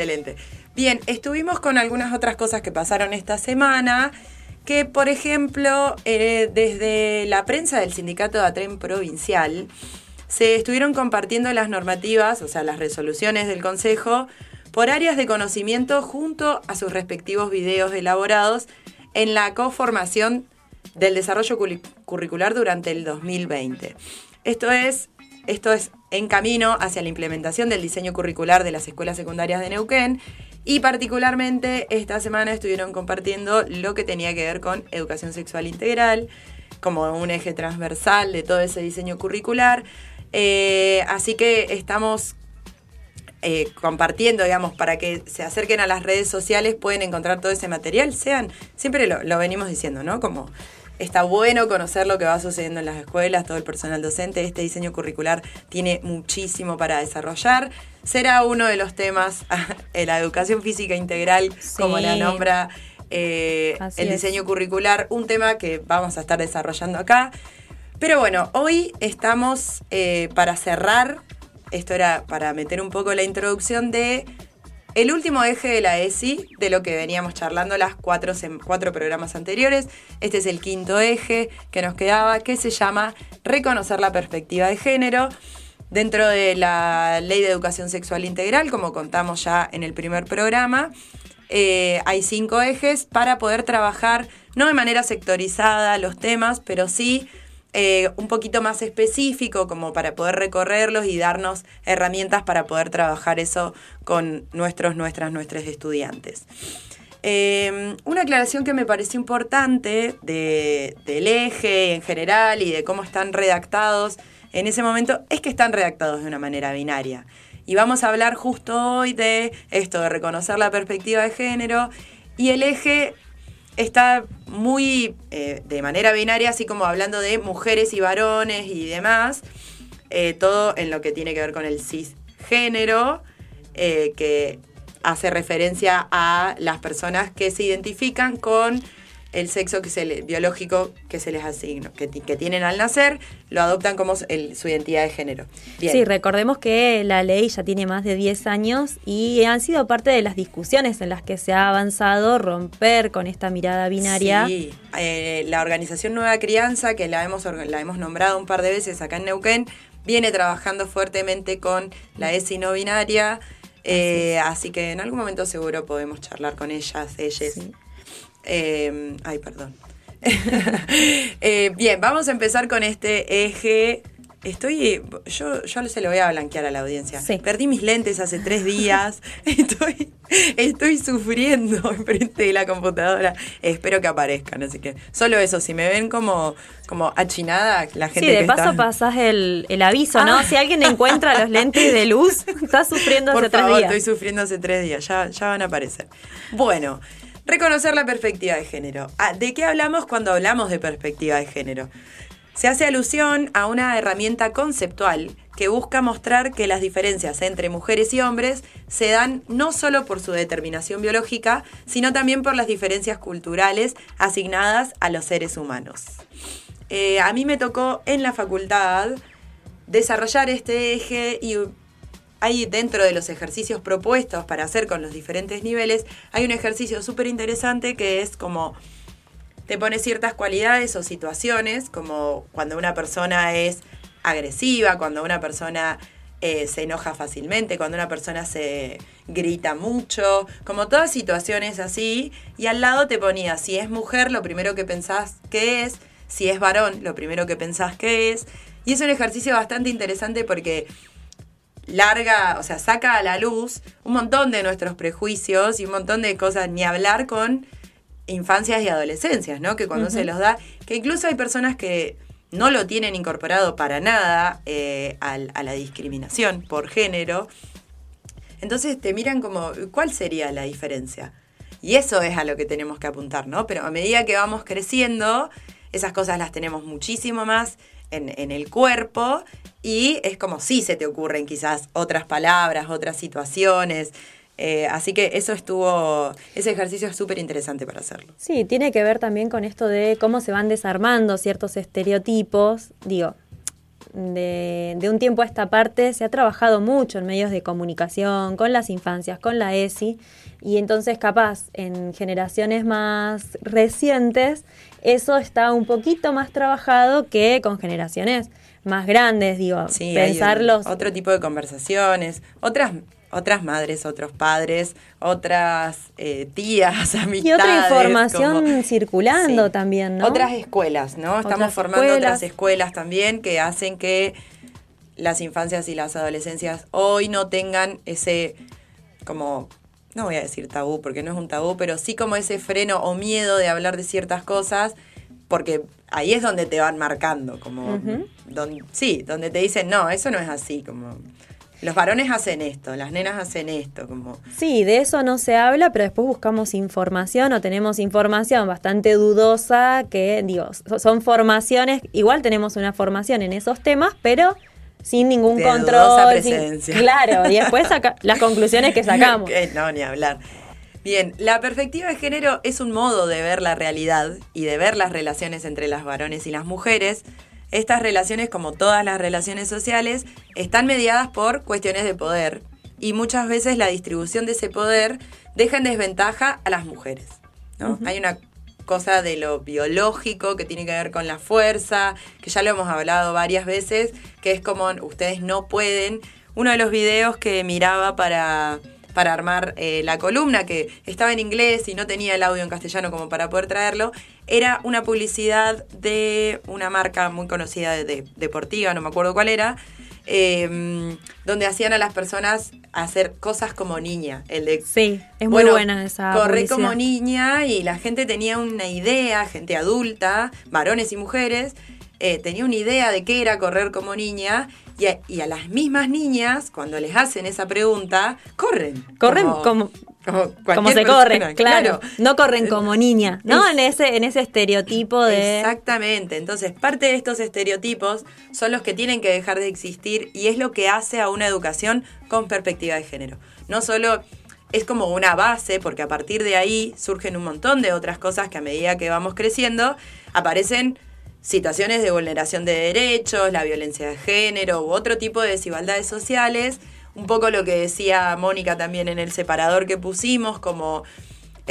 Excelente. Bien, estuvimos con algunas otras cosas que pasaron esta semana, que por ejemplo, eh, desde la prensa del sindicato de ATREN provincial, se estuvieron compartiendo las normativas, o sea, las resoluciones del Consejo, por áreas de conocimiento junto a sus respectivos videos elaborados en la conformación del desarrollo curricular durante el 2020. Esto es, esto es en camino hacia la implementación del diseño curricular de las escuelas secundarias de Neuquén y particularmente esta semana estuvieron compartiendo lo que tenía que ver con educación sexual integral como un eje transversal de todo ese diseño curricular. Eh, así que estamos eh, compartiendo, digamos, para que se acerquen a las redes sociales, pueden encontrar todo ese material. Sean, siempre lo, lo venimos diciendo, ¿no? Como Está bueno conocer lo que va sucediendo en las escuelas, todo el personal docente. Este diseño curricular tiene muchísimo para desarrollar. Será uno de los temas, en la educación física integral, como la nombra eh, el diseño curricular, un tema que vamos a estar desarrollando acá. Pero bueno, hoy estamos eh, para cerrar, esto era para meter un poco la introducción de el último eje de la ESI, de lo que veníamos charlando las cuatro, cuatro programas anteriores, este es el quinto eje que nos quedaba, que se llama Reconocer la perspectiva de género. Dentro de la Ley de Educación Sexual Integral, como contamos ya en el primer programa, eh, hay cinco ejes para poder trabajar, no de manera sectorizada los temas, pero sí eh, un poquito más específico como para poder recorrerlos y darnos herramientas para poder trabajar eso con nuestros, nuestras, nuestros estudiantes. Eh, una aclaración que me pareció importante del eje en general y de cómo están redactados en ese momento es que están redactados de una manera binaria. Y vamos a hablar justo hoy de esto, de reconocer la perspectiva de género y el eje está muy eh, de manera binaria, así como hablando de mujeres y varones y demás, eh, todo en lo que tiene que ver con el cisgénero, eh, que hace referencia a las personas que se identifican con el sexo que se biológico que se les asigna, que, tienen al nacer, lo adoptan como su identidad de género. Sí, recordemos que la ley ya tiene más de 10 años y han sido parte de las discusiones en las que se ha avanzado romper con esta mirada binaria. Sí, eh, la organización Nueva Crianza, que la hemos, la hemos nombrado un par de veces acá en Neuquén, viene trabajando fuertemente con la ESI no binaria. Eh, así, que en algún momento seguro podemos charlar con ellas, ellas. Eh, ay, perdón. Eh, bien, vamos a empezar con este eje. Estoy, yo, yo se lo voy a blanquear a la audiencia. Perdí mis lentes hace tres días. Estoy, estoy sufriendo enfrente de la computadora. Espero que aparezcan, así que solo eso. Si me ven como, como achinada, la gente. Sí, de paso pasás el, aviso, ¿no? Ah. Si alguien encuentra los lentes de luz, está sufriendo hace tres días. Estoy sufriendo hace tres días. Ya, ya van a aparecer. Bueno. Reconocer la perspectiva de género. Ah, ¿De qué hablamos cuando hablamos de perspectiva de género? Se hace alusión a una herramienta conceptual que busca mostrar que las diferencias entre mujeres y hombres se dan no solo por su determinación biológica, sino también por las diferencias culturales asignadas a los seres humanos. Eh, a mí me tocó en la facultad desarrollar este eje y hay dentro de los ejercicios propuestos para hacer con los diferentes niveles, hay un ejercicio súper interesante que es como te pone ciertas cualidades o situaciones, como cuando una persona es agresiva, cuando una persona eh, se enoja fácilmente, cuando una persona se grita mucho, como todas situaciones así, y al lado te ponía, si es mujer, lo primero que pensás que es, si es varón, lo primero que pensás que es, y es un ejercicio bastante interesante porque larga, o sea, saca a la luz un montón de nuestros prejuicios y un montón de cosas, ni hablar con infancias y adolescencias, ¿no? Que cuando se los da, que incluso hay personas que no lo tienen incorporado para nada eh, a, a la discriminación por género, entonces te miran como, ¿cuál sería la diferencia? Y eso es a lo que tenemos que apuntar, ¿no? Pero a medida que vamos creciendo, esas cosas las tenemos muchísimo más en, el cuerpo y es como si se te ocurren quizás otras palabras, otras situaciones. Eh, así que eso estuvo, ese ejercicio es súper interesante para hacerlo. Sí, tiene que ver también con esto de cómo se van desarmando ciertos estereotipos. Digo, de, de, un tiempo a esta parte se ha trabajado mucho en medios de comunicación, con las infancias, con la ESI, y entonces capaz en generaciones más recientes eso está un poquito más trabajado que con generaciones más grandes, digo, sí, pensarlos. otro tipo de conversaciones, otras otras madres, otros padres, otras eh, tías, amistades. Y otra información circulando también, ¿no? Otras escuelas, ¿no? Estamos formando otras escuelas también que hacen que las infancias y las adolescencias hoy no tengan ese como no voy a decir tabú porque no es un tabú, pero sí como ese freno o miedo de hablar de ciertas cosas, porque ahí es donde te van marcando, como, sí, donde te dicen, no, eso no es así, como, los varones hacen esto, las nenas hacen esto, como... Sí, de eso no se habla, pero después buscamos información o tenemos información bastante dudosa que, digo, son formaciones, igual tenemos una formación en esos temas, pero sin ningún control. Presencia. claro, y después las conclusiones que sacamos. no, ni hablar. Bien, la perspectiva de género es un modo de ver la realidad y de ver las relaciones entre las varones y las mujeres. Estas relaciones, como todas las relaciones sociales, están mediadas por cuestiones de poder y muchas veces la distribución de ese poder deja en desventaja a las mujeres. ¿no? Hay una cosa de lo biológico que tiene que ver con la fuerza, que ya lo hemos hablado varias veces, que es como ustedes no pueden. Uno de los videos que miraba para, para armar eh, la columna, que estaba en inglés y no tenía el audio en castellano como para poder traerlo, era una publicidad de una marca muy conocida de deportiva, no me acuerdo cuál era, Em, donde hacían a las personas hacer cosas como niña. El de, sí, es muy buena esa. Corre como niña y la gente tenía una idea, gente adulta, varones y mujeres, eh, tenía una idea de qué era correr como niña y a, y a, las mismas niñas, cuando les hacen esa pregunta, corren. Corren como, como, se corren, claro. No corren como niña, ¿no? en ese, en ese estereotipo de. Exactamente. Entonces, parte de estos estereotipos son los que tienen que dejar de existir y es lo que hace a una educación con perspectiva de género. No solo es como una base, porque a partir de ahí surgen un montón de otras cosas que a medida que vamos creciendo aparecen situaciones de vulneración de derechos, la violencia de género u otro tipo de desigualdades sociales un poco lo que decía Mónica también en el separador que pusimos, como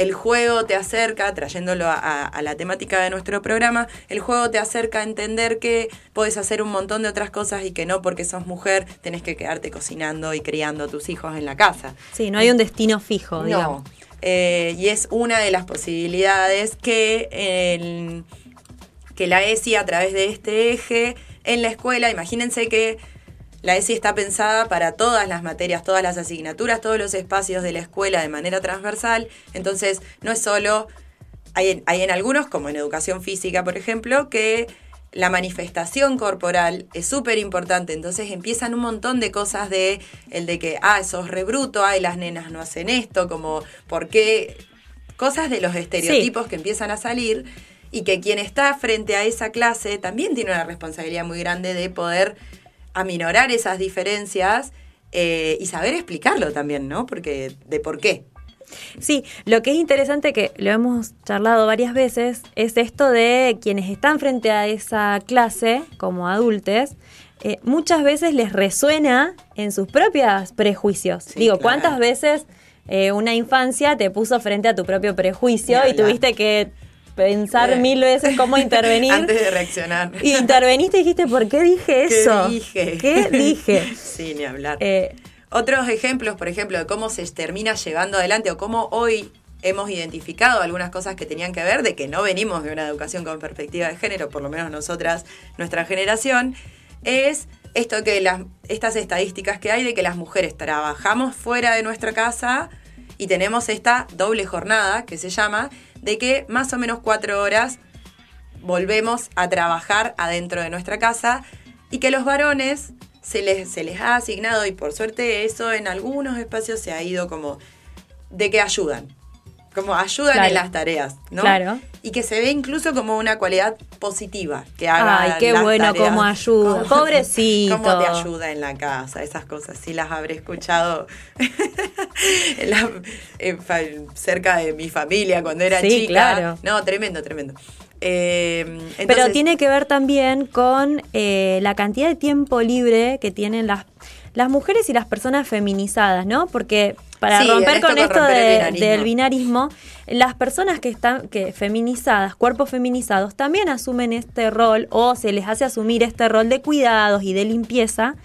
el juego te acerca, trayéndolo a, la temática de nuestro programa, el juego te acerca a entender que puedes hacer un montón de otras cosas y que no porque sos mujer tenés que quedarte cocinando y criando a tus hijos en la casa. Sí, no hay un destino fijo, digamos. Eh, y es una de las posibilidades que, que la ESI a través de este eje en la escuela, imagínense que la ESI está pensada para todas las materias, todas las asignaturas, todos los espacios de la escuela de manera transversal. Entonces, no es solo, hay en, hay en algunos, como en educación física, por ejemplo, que la manifestación corporal es súper importante, entonces empiezan un montón de cosas de el de que, ah, sos rebruto, ay, las nenas no hacen esto, como, ¿por qué? Cosas de los estereotipos que empiezan a salir y que quien está frente a esa clase también tiene una responsabilidad muy grande de poder aminorar esas diferencias eh, y saber explicarlo también, ¿no? Porque de por qué. Sí, lo que es interesante que lo hemos charlado varias veces es esto de quienes están frente a esa clase como adultos, eh, muchas veces les resuena en sus propios prejuicios. Digo, ¿cuántas veces eh, una infancia te puso frente a tu propio prejuicio y tuviste que pensar mil veces cómo intervenir. Antes de reaccionar. Y interveniste y dijiste, ¿por qué dije eso? ¿Qué dije? ¿Qué dije? sí, ni hablar. Eh, Otros ejemplos, por ejemplo, de cómo se termina llevando adelante o cómo hoy hemos identificado algunas cosas que tenían que ver de que no venimos de una educación con perspectiva de género, por lo menos nosotras, nuestra generación, es esto que las, estas estadísticas que hay de que las mujeres trabajamos fuera de nuestra casa y tenemos esta doble jornada que se llama de que más o menos cuatro horas volvemos a trabajar adentro de nuestra casa y que los varones se les, se les ha asignado, y por suerte eso en algunos espacios se ha ido como de que ayudan, como ayudan en las tareas, ¿no? Claro. Y que se ve incluso como una cualidad positiva que haga. Ay, qué bueno cómo ayuda. Pobrecito. Cómo te ayuda en la casa, esas cosas. Sí las habré escuchado cerca de mi familia cuando era sí, chica. Claro. No, tremendo, tremendo. Eh, Pero tiene que ver también con eh, la cantidad de tiempo libre que tienen las, las mujeres y las personas feminizadas, ¿no? Porque para Sí, romper esto con esto romper el de- binarismo. del binarismo, las personas que están que feminizadas, cuerpos feminizados, también asumen este rol o se les hace asumir este rol de cuidados y de limpieza.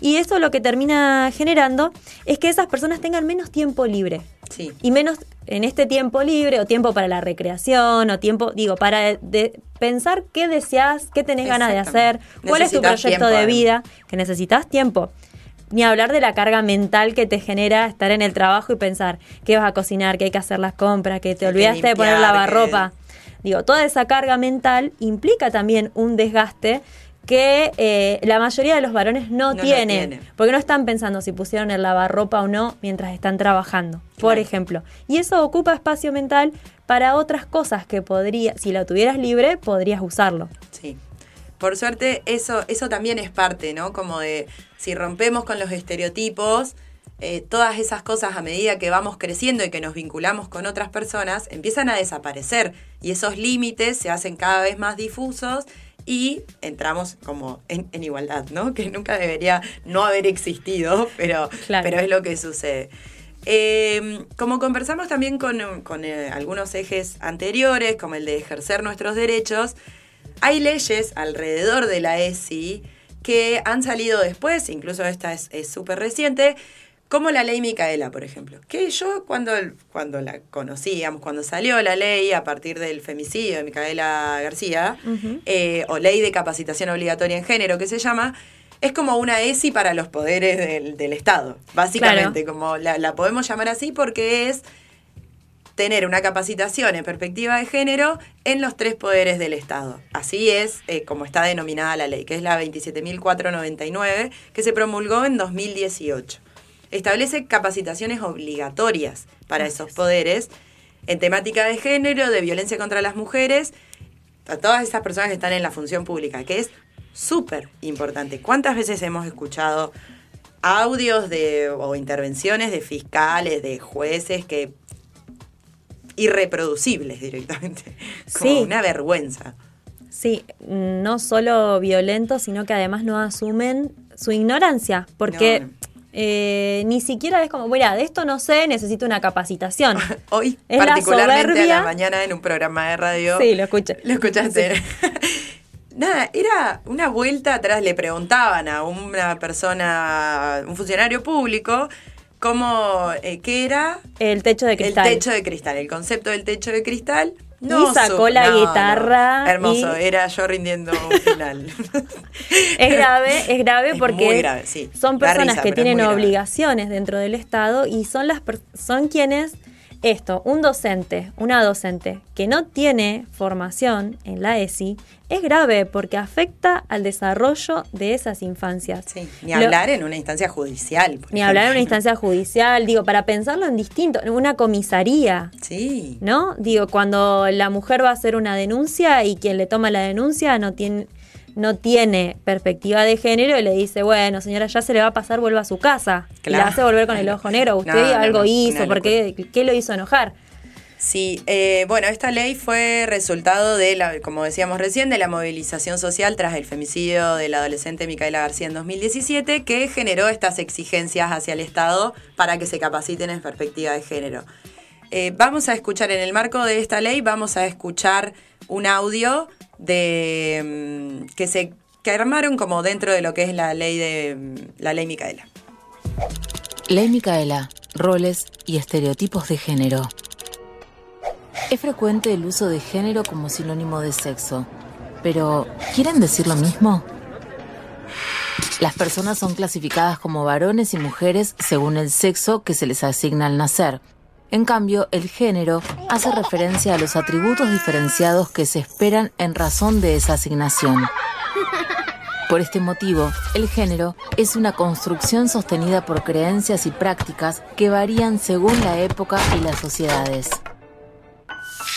Y eso lo que termina generando es que esas personas tengan menos tiempo libre Sí. y menos en este tiempo libre o tiempo para la recreación o tiempo, digo, para de- pensar qué deseas, qué tenés ganas de hacer, cuál es tu proyecto tiempo, de vida, que necesitas tiempo. Ni hablar de la carga mental que te genera estar en el trabajo y pensar qué vas a cocinar, que hay que hacer las compras, que te que olvidaste de poner lavarropa. Digo, toda esa carga mental implica también un desgaste que eh, la mayoría de los varones no, tienen, tienen. porque no están pensando si pusieron el lavarropa o no mientras están trabajando, por ejemplo. Y eso ocupa espacio mental para otras cosas que podría, si la tuvieras libre, podrías usarlo. Sí. Por suerte, eso, eso también es parte, ¿no? Como de si rompemos con los estereotipos, eh, todas esas cosas a medida que vamos creciendo y que nos vinculamos con otras personas, empiezan a desaparecer. Y esos límites se hacen cada vez más difusos y entramos como en, en igualdad, ¿no? Que nunca debería no haber existido, pero, Claro. pero es lo que sucede. Eh, como conversamos también con, con, eh, algunos ejes anteriores, como el de ejercer nuestros derechos, hay leyes alrededor de la ESI que han salido después, incluso esta es es súper reciente, como la ley Micaela, por ejemplo. Que yo cuando, cuando la conocíamos, cuando salió la ley a partir del femicidio de Micaela García, eh, o ley de capacitación obligatoria en género que se llama, es como una ESI para los poderes del, del Estado, básicamente, como la, la podemos llamar así porque es tener una capacitación en perspectiva de género en los tres poderes del Estado. Así es eh, como está denominada la ley, que es la 27.499, que se promulgó en 2018. Establece capacitaciones obligatorias para esos poderes en temática de género, de violencia contra las mujeres, a todas esas personas que están en la función pública, que es súper importante. ¿Cuántas veces hemos escuchado audios de, o intervenciones de fiscales, de jueces que irreproducibles directamente? Como Sí. una vergüenza. Sí, no solo violentos, sino que además no asumen su ignorancia, porque No. eh, ni siquiera es como, mira, de esto no sé, necesito una capacitación. Hoy, Es la particularmente a soberbia. la mañana en un programa de radio. Sí, lo escuché. Lo escuchaste. Nada, era una vuelta atrás, le preguntaban a una persona, un funcionario público, cómo, eh, qué era El techo de cristal. el techo de cristal, el concepto del techo de cristal. No sacó la no, guitarra no. Hermoso, y- era yo rindiendo un final. Es grave, es grave Es porque muy grave, sí. son personas risa, que es tienen grave. obligaciones dentro del Estado y son las per- son quienes esto, un docente, una docente que no tiene formación en la ESI es grave porque afecta al desarrollo de esas infancias. Sí, ni Lo- hablar en una instancia judicial. ni hablar en una instancia judicial, digo, para pensarlo en distinto, en una comisaría, Sí. ¿no? Digo, cuando la mujer va a hacer una denuncia y quien le toma la denuncia no tiene, no tiene perspectiva de género y le dice, bueno, señora, ya se le va a pasar, vuelva a su casa. Y la Claro. hace volver con el ojo negro. Usted No, no, algo no, hizo, porque ¿qué lo hizo enojar? Sí, eh, bueno, esta ley fue resultado de, la, como decíamos recién, de la movilización social tras el femicidio de la adolescente Micaela García en 2017, que generó estas exigencias hacia el Estado para que se capaciten en perspectiva de género. Eh, vamos a escuchar, en el marco de esta ley, vamos a escuchar un audio de mm, que se armaron como dentro de lo que es la ley de mm, la ley Micaela. Ley Micaela, roles y estereotipos de género. Es frecuente el uso de género como sinónimo de sexo, pero ¿quieren decir lo mismo? Las personas son clasificadas como varones y mujeres según el sexo que se les asigna al nacer. En cambio, el género hace referencia a los atributos diferenciados que se esperan en razón de esa asignación. Por este motivo, el género es una construcción sostenida por creencias y prácticas que varían según la época y las sociedades.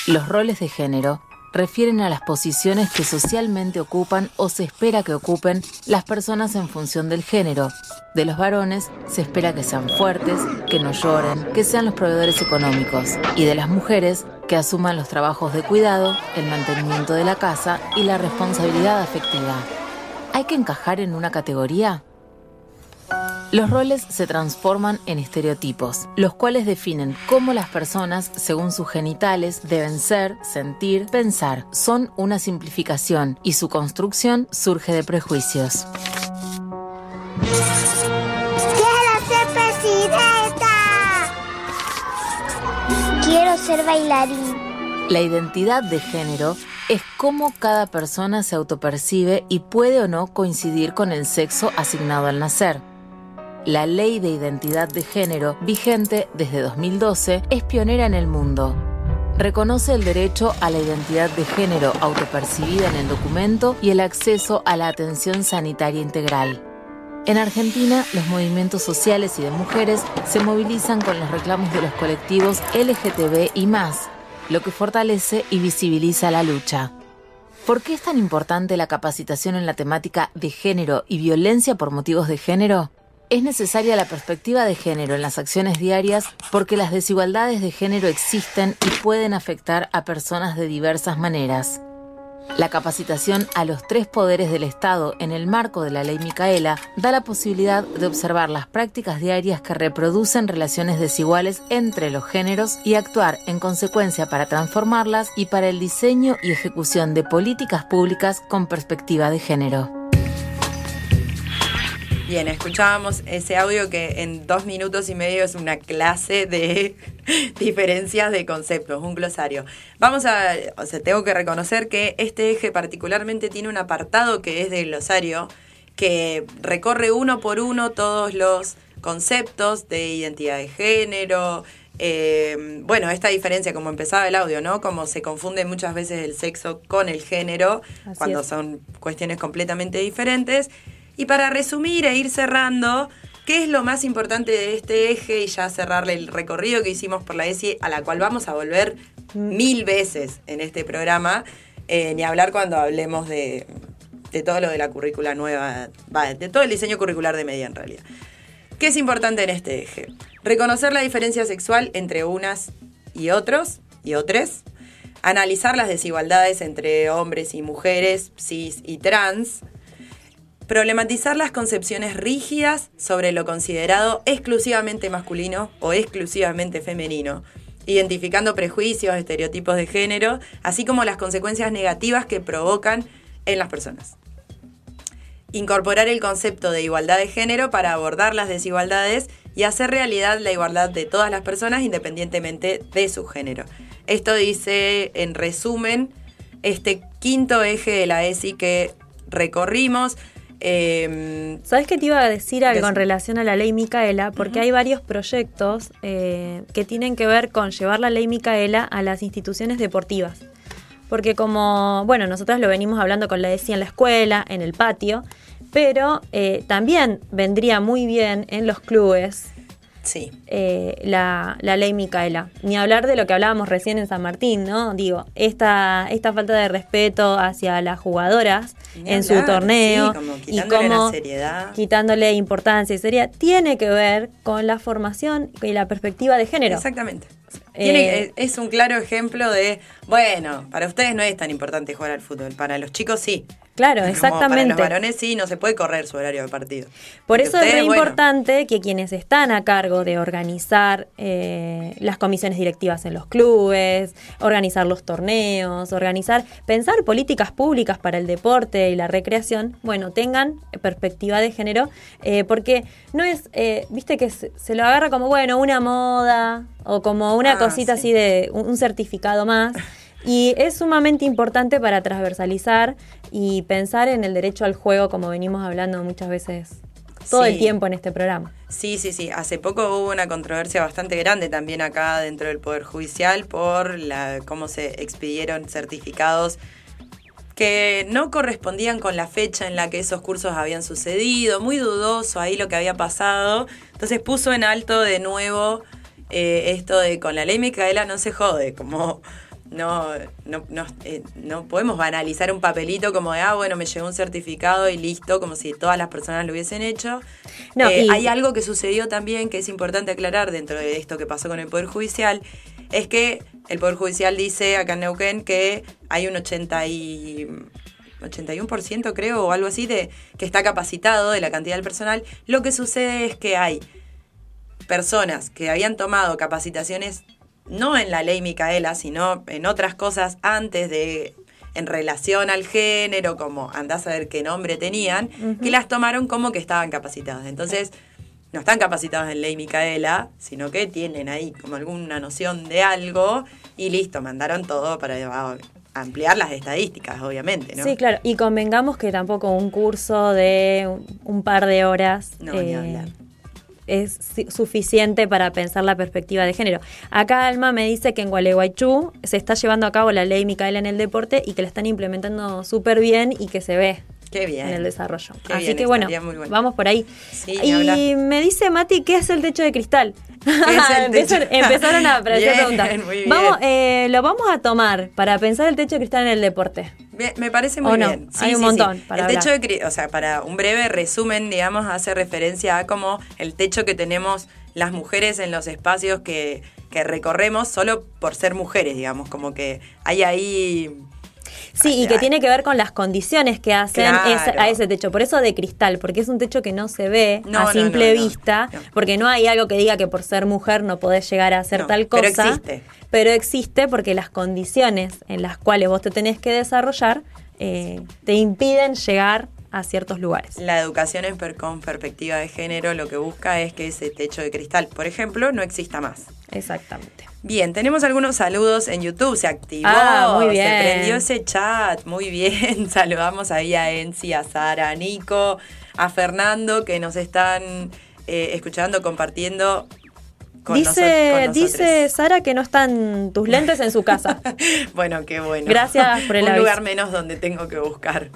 Los roles de género refieren a las posiciones que socialmente ocupan o se espera que ocupen las personas en función del género. De los varones se espera que sean fuertes, que no lloren, que sean los proveedores económicos. Y de las mujeres que asuman los trabajos de cuidado, el mantenimiento de la casa y la responsabilidad afectiva. ¿Hay que encajar en una categoría? Los roles se transforman en estereotipos, los cuales definen cómo las personas, según sus genitales, deben ser, sentir, pensar. Son una simplificación y su construcción surge de prejuicios. ¡Quiero ser presidenta! Quiero ser bailarín. La identidad de género es cómo cada persona se autopercibe y puede o no coincidir con el sexo asignado al nacer. La ley de identidad de género, vigente desde 2012, es pionera en el mundo. Reconoce el derecho a la identidad de género autopercibida en el documento y el acceso a la atención sanitaria integral. En Argentina, los movimientos sociales y de mujeres se movilizan con los reclamos de los colectivos LGTB y más, lo que fortalece y visibiliza la lucha. ¿Por qué es tan importante la capacitación en la temática de género y violencia por motivos de género? Es necesaria la perspectiva de género en las acciones diarias porque las desigualdades de género existen y pueden afectar a personas de diversas maneras. La capacitación a los tres poderes del Estado en el marco de la ley Micaela da la posibilidad de observar las prácticas diarias que reproducen relaciones desiguales entre los géneros y actuar en consecuencia para transformarlas y para el diseño y ejecución de políticas públicas con perspectiva de género. Bien, escuchábamos ese audio que en dos minutos y medio es una clase de diferencias de conceptos, un glosario. Vamos a, o sea, tengo que reconocer que este eje particularmente tiene un apartado que es de glosario, que recorre uno por uno todos los conceptos de identidad de género, eh, bueno, esta diferencia, como empezaba el audio, ¿no? Como se confunde muchas veces el sexo con el género, Así cuando es. son cuestiones completamente diferentes. Y para resumir e ir cerrando, ¿qué es lo más importante de este eje? Y ya cerrarle el recorrido que hicimos por la ESI, a la cual vamos a volver mil veces en este programa, eh, ni hablar cuando hablemos de, de todo lo de la currícula nueva, va, de todo el diseño curricular de media en realidad. ¿Qué es importante en este eje? Reconocer la diferencia sexual entre unas y otros y otros. Analizar las desigualdades entre hombres y mujeres, cis y trans. Problematizar las concepciones rígidas sobre lo considerado exclusivamente masculino o exclusivamente femenino, identificando prejuicios, estereotipos de género, así como las consecuencias negativas que provocan en las personas incorporar el concepto de igualdad de género para abordar las desigualdades y hacer realidad la igualdad de todas las personas independientemente de su género. Esto dice, en resumen, este quinto eje de la ESI que recorrimos. Eh, ¿Sabes qué te iba a decir algo en relación a la ley Micaela? Porque hay varios proyectos eh, que tienen que ver con llevar la ley Micaela a las instituciones deportivas. Porque como, bueno, nosotros lo venimos hablando con la ESI en la escuela, en el patio, pero eh, también vendría muy bien en los clubes sí. eh, la, la ley Micaela. Ni hablar de lo que hablábamos recién en San Martín, ¿no? Digo, esta, esta falta de respeto hacia las jugadoras En su torneo sí, y cómo seriedad. quitándole importancia y sería tiene que ver con la formación y la perspectiva de género. Exactamente. Eh, Tiene- es un claro ejemplo de, bueno, para ustedes no es tan importante jugar al fútbol, para los chicos sí. Claro, Como exactamente. Para los varones sí, no se puede correr su horario de partido. Por Porque eso es bueno, importante que quienes están a cargo de organizar eh, las comisiones directivas en los clubes, organizar los torneos, organizar, pensar políticas públicas para el deporte y la recreación, bueno, tengan perspectiva de género, eh, porque no es, eh, viste que se, se lo agarra como, bueno, una moda o como una Ah, cosita sí. así de un, un certificado más. Y es sumamente importante para transversalizar y pensar en el derecho al juego, como venimos hablando muchas veces todo el tiempo en este programa. Sí, sí, sí. Hace poco hubo una controversia bastante grande también acá dentro del Poder Judicial por la cómo se expidieron certificados que no correspondían con la fecha en la que esos cursos habían sucedido, muy dudoso ahí lo que había pasado. Entonces puso en alto de nuevo eh, esto de con la ley Micaela no se jode, como no, no, no, eh, no podemos banalizar un papelito como de, ah, bueno, me llegó un certificado y listo, como si todas las personas lo hubiesen hecho. No, Eh, y- Hay algo que sucedió también que es importante aclarar dentro de esto que pasó con el Poder Judicial, es que el Poder Judicial dice acá en Neuquén que hay un 80 y 81% creo o algo así de que está capacitado de la cantidad del personal. Lo que sucede es que hay personas que habían tomado capacitaciones no en la ley Micaela, sino en otras cosas antes de en relación al género, como andás a ver qué nombre tenían, que las tomaron como que estaban capacitadas. Entonces, no están capacitados en ley Micaela, sino que tienen ahí como alguna noción de algo y listo, mandaron todo para ampliar las estadísticas, obviamente, ¿no? Sí, claro, y convengamos que tampoco un curso de un par de horas eh, es suficiente para pensar la perspectiva de género. Acá Alma me dice que en Gualeguaychú se está llevando a cabo la ley Micaela en el deporte y que la están implementando súper bien y que se ve Qué bien. En el desarrollo. Así que bueno, vamos por ahí. y me dice Mati, ¿qué es el techo de cristal? Empezaron a aparecer preguntas. Vamos, eh, lo vamos a tomar para pensar el techo de cristal en el deporte. me parece muy bien. Hay un montón. el techo de o sea, para un breve resumen, digamos, hace referencia a como el techo que tenemos las mujeres en los espacios que, que recorremos solo por ser mujeres, digamos, como que hay ahí Sí, y que tiene que ver con las condiciones que hacen a ese techo. Por eso de cristal, porque es un techo que no se ve a simple vista, porque no hay algo que diga que por ser mujer no podés llegar a hacer tal cosa. Pero existe. Pero existe porque las condiciones en las cuales vos te tenés que desarrollar eh, te impiden llegar a ciertos lugares. La educación con perspectiva de género lo que busca es que ese techo de cristal, por ejemplo, no exista más. Exactamente. Bien, tenemos algunos saludos en YouTube. Se activó, ah, muy bien. se prendió ese chat. Muy bien. Saludamos ahí a Enzi, a Sara, a Nico, a Fernando que nos están eh, escuchando, compartiendo dice, dice Sara que no están tus lentes en su casa. bueno, qué bueno. Gracias por el Un lugar menos donde tengo que buscar.